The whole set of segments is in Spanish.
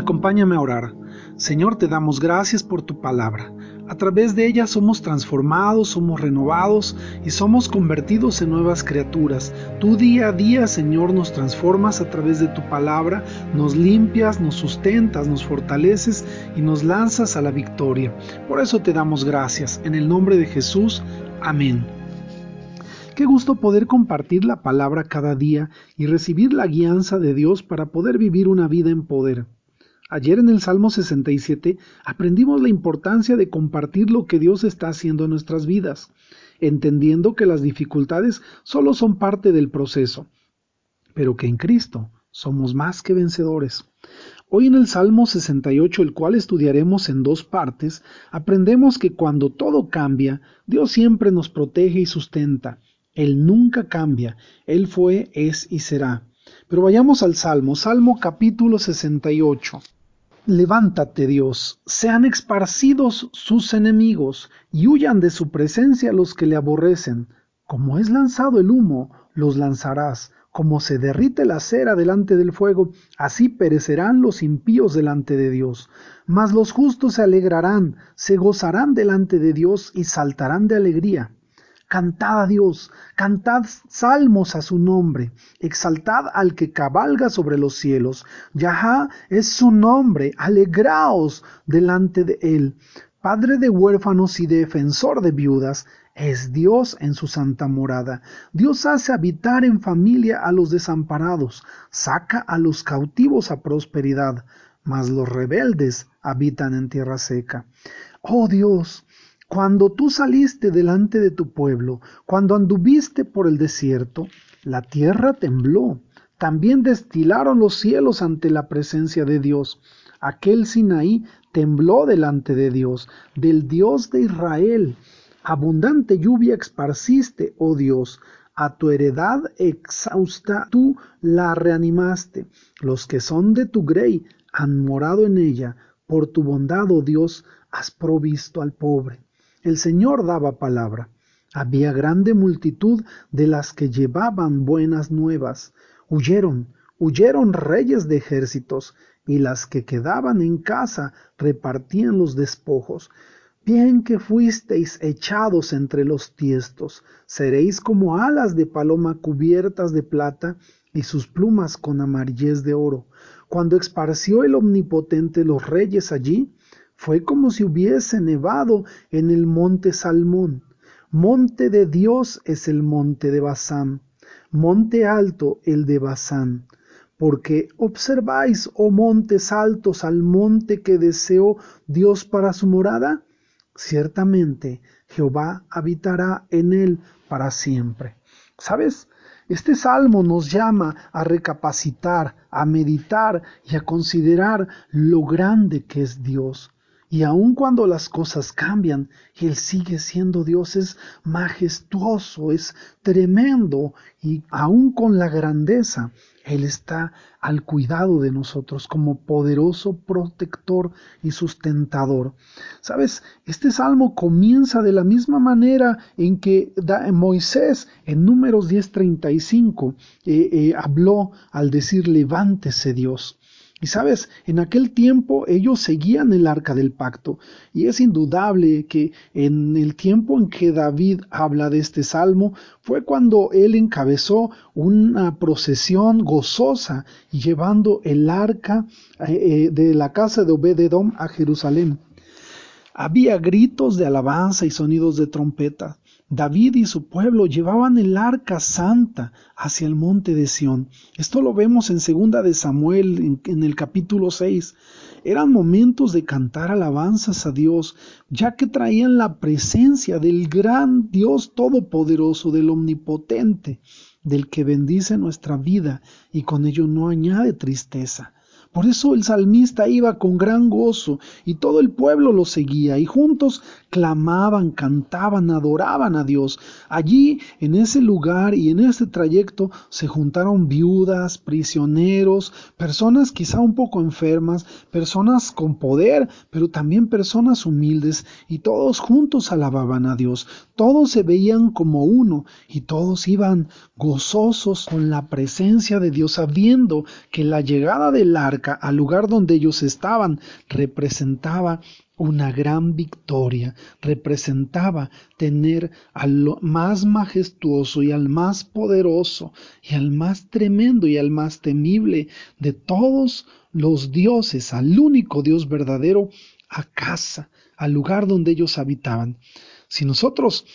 Acompáñame a orar. Señor, te damos gracias por tu palabra. A través de ella somos transformados, somos renovados y somos convertidos en nuevas criaturas. Tú día a día, Señor, nos transformas a través de tu palabra, nos limpias, nos sustentas, nos fortaleces y nos lanzas a la victoria. Por eso te damos gracias. En el nombre de Jesús. Amén. Qué gusto poder compartir la palabra cada día y recibir la guianza de Dios para poder vivir una vida en poder. Ayer en el Salmo 67 aprendimos la importancia de compartir lo que Dios está haciendo en nuestras vidas, entendiendo que las dificultades solo son parte del proceso, pero que en Cristo somos más que vencedores. Hoy en el Salmo 68, el cual estudiaremos en dos partes, aprendemos que cuando todo cambia, Dios siempre nos protege y sustenta. Él nunca cambia, Él fue, es y será. Pero vayamos al Salmo, Salmo capítulo 68. Levántate, Dios, sean esparcidos sus enemigos, y huyan de su presencia los que le aborrecen. Como es lanzado el humo, los lanzarás, como se derrite la cera delante del fuego, así perecerán los impíos delante de Dios. Mas los justos se alegrarán, se gozarán delante de Dios y saltarán de alegría. Cantad a Dios, cantad salmos a su nombre, exaltad al que cabalga sobre los cielos. Yahá es su nombre, alegraos delante de él. Padre de huérfanos y defensor de viudas, es Dios en su santa morada. Dios hace habitar en familia a los desamparados, saca a los cautivos a prosperidad, mas los rebeldes habitan en tierra seca. Oh Dios, cuando tú saliste delante de tu pueblo, cuando anduviste por el desierto, la tierra tembló. También destilaron los cielos ante la presencia de Dios. Aquel Sinaí tembló delante de Dios, del Dios de Israel. Abundante lluvia esparciste, oh Dios, a tu heredad exhausta tú la reanimaste. Los que son de tu grey han morado en ella. Por tu bondad, oh Dios, has provisto al pobre. El Señor daba palabra. Había grande multitud de las que llevaban buenas nuevas. Huyeron, huyeron reyes de ejércitos, y las que quedaban en casa repartían los despojos. Bien que fuisteis echados entre los tiestos, seréis como alas de paloma cubiertas de plata y sus plumas con amarillez de oro. Cuando esparció el Omnipotente los reyes allí, fue como si hubiese nevado en el monte Salmón. Monte de Dios es el monte de Basán, monte alto el de Basán. Porque observáis, oh montes altos, al monte que deseó Dios para su morada. Ciertamente Jehová habitará en él para siempre. ¿Sabes? Este salmo nos llama a recapacitar, a meditar y a considerar lo grande que es Dios. Y aun cuando las cosas cambian, Él sigue siendo Dios, es majestuoso, es tremendo, y aun con la grandeza, Él está al cuidado de nosotros como poderoso protector y sustentador. Sabes, este salmo comienza de la misma manera en que Moisés en números 10:35 eh, eh, habló al decir levántese Dios. Y sabes, en aquel tiempo ellos seguían el arca del pacto, y es indudable que en el tiempo en que David habla de este salmo fue cuando él encabezó una procesión gozosa llevando el arca eh, eh, de la casa de Obededom a Jerusalén. Había gritos de alabanza y sonidos de trompeta. David y su pueblo llevaban el arca santa hacia el monte de Sión. Esto lo vemos en segunda de Samuel en, en, el capítulo 6. Eran momentos de cantar alabanzas a Dios, ya que traían la presencia del gran Dios todopoderoso, del omnipotente, del que bendice nuestra vida y con ello no añade tristeza. Por eso el salmista iba con gran gozo y todo el pueblo lo seguía y juntos clamaban, cantaban, adoraban a Dios. Allí, en ese lugar y en ese trayecto, se juntaron viudas, prisioneros, personas quizá un poco enfermas, personas con poder, pero también personas humildes y todos juntos alababan a Dios. Todos se veían como uno y todos iban gozosos con la presencia de Dios, sabiendo que la llegada del arca al lugar donde ellos estaban representaba una gran victoria, representaba tener al más majestuoso y al más poderoso y al más tremendo y al más temible de todos los dioses, al único Dios verdadero, a casa, al lugar donde ellos habitaban. Si nosotros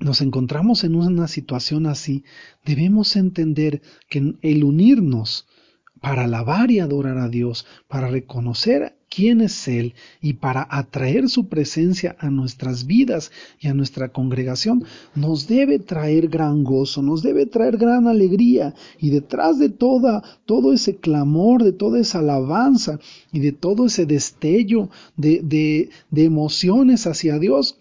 nos encontramos en una situación así, debemos entender que el unirnos para alabar y adorar a Dios, para reconocer quién es Él y para atraer su presencia a nuestras vidas y a nuestra congregación, nos debe traer gran gozo, nos debe traer gran alegría. Y detrás de toda, todo ese clamor, de toda esa alabanza y de todo ese destello de, de, de emociones hacia Dios,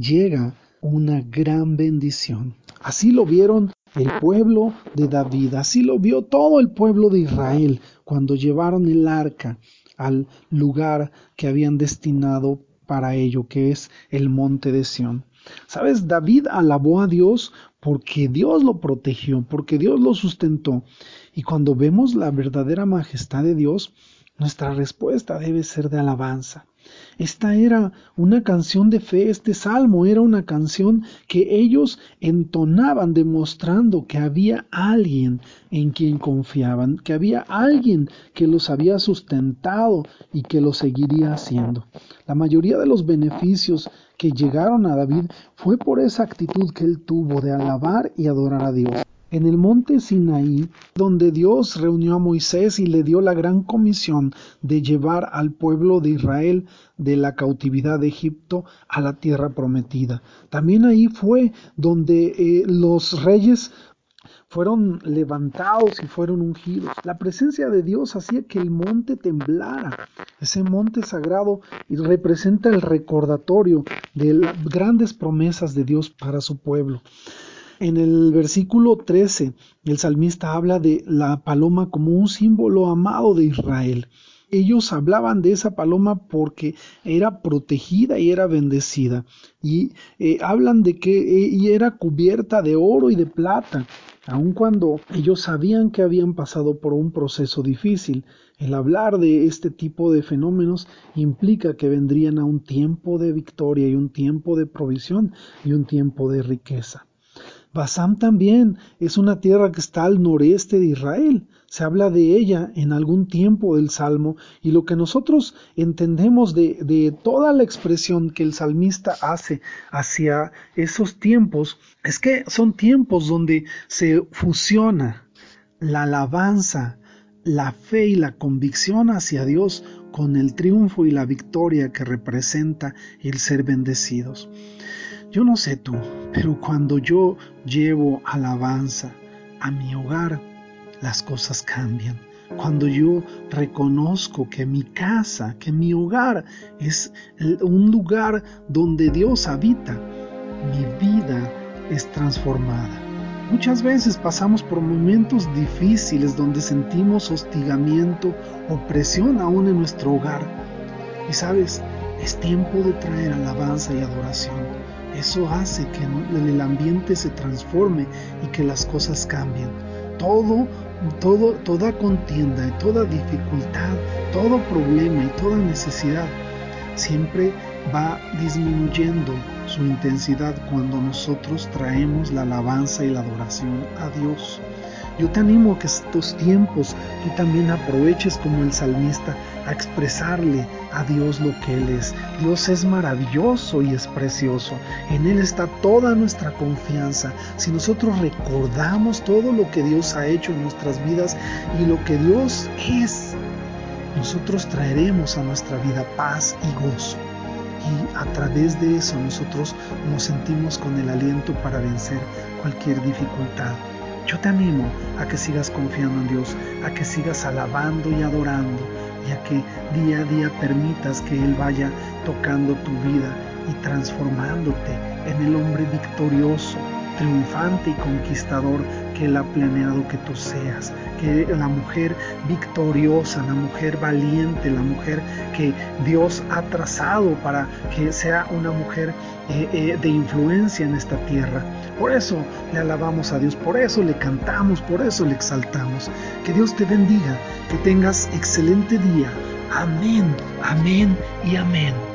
llega una gran bendición. Así lo vieron el pueblo de David, así lo vio todo el pueblo de Israel cuando llevaron el arca al lugar que habían destinado para ello, que es el monte de Sión. Sabes, David alabó a Dios porque Dios lo protegió, porque Dios lo sustentó. Y cuando vemos la verdadera majestad de Dios, nuestra respuesta debe ser de alabanza. Esta era una canción de fe, este salmo era una canción que ellos entonaban demostrando que había alguien en quien confiaban, que había alguien que los había sustentado y que lo seguiría haciendo. La mayoría de los beneficios que llegaron a David fue por esa actitud que él tuvo de alabar y adorar a Dios en el monte Sinaí, donde Dios reunió a Moisés y le dio la gran comisión de llevar al pueblo de Israel de la cautividad de Egipto a la tierra prometida. También ahí fue donde eh, los reyes fueron levantados y fueron ungidos. La presencia de Dios hacía que el monte temblara. Ese monte sagrado representa el recordatorio de las grandes promesas de Dios para su pueblo. En el versículo 13, el salmista habla de la paloma como un símbolo amado de Israel. Ellos hablaban de esa paloma porque era protegida y era bendecida. Y eh, hablan de que eh, era cubierta de oro y de plata, aun cuando ellos sabían que habían pasado por un proceso difícil. El hablar de este tipo de fenómenos implica que vendrían a un tiempo de victoria y un tiempo de provisión y un tiempo de riqueza. Basán también es una tierra que está al noreste de Israel. Se habla de ella en algún tiempo del Salmo y lo que nosotros entendemos de, de toda la expresión que el salmista hace hacia esos tiempos es que son tiempos donde se fusiona la alabanza, la fe y la convicción hacia Dios con el triunfo y la victoria que representa el ser bendecidos. Yo no sé tú, pero cuando yo llevo alabanza a mi hogar, las cosas cambian. Cuando yo reconozco que mi casa, que mi hogar es un lugar donde Dios habita, mi vida es transformada. Muchas veces pasamos por momentos difíciles donde sentimos hostigamiento, opresión aún en nuestro hogar. Y sabes, es tiempo de traer alabanza y adoración eso hace que el ambiente se transforme y que las cosas cambien. Todo, todo, toda contienda y toda dificultad, todo problema y toda necesidad siempre va disminuyendo su intensidad cuando nosotros traemos la alabanza y la adoración a Dios. Yo te animo a que estos tiempos tú también aproveches como el salmista a expresarle a Dios lo que Él es. Dios es maravilloso y es precioso. En Él está toda nuestra confianza. Si nosotros recordamos todo lo que Dios ha hecho en nuestras vidas y lo que Dios es, nosotros traeremos a nuestra vida paz y gozo. Y a través de eso nosotros nos sentimos con el aliento para vencer cualquier dificultad. Yo te animo a que sigas confiando en Dios, a que sigas alabando y adorando que día a día permitas que Él vaya tocando tu vida y transformándote en el hombre victorioso, triunfante y conquistador que Él ha planeado que tú seas, que la mujer victoriosa, la mujer valiente, la mujer que Dios ha trazado para que sea una mujer eh, eh, de influencia en esta tierra. Por eso le alabamos a Dios, por eso le cantamos, por eso le exaltamos. Que Dios te bendiga, que tengas excelente día. Amén, amén y amén.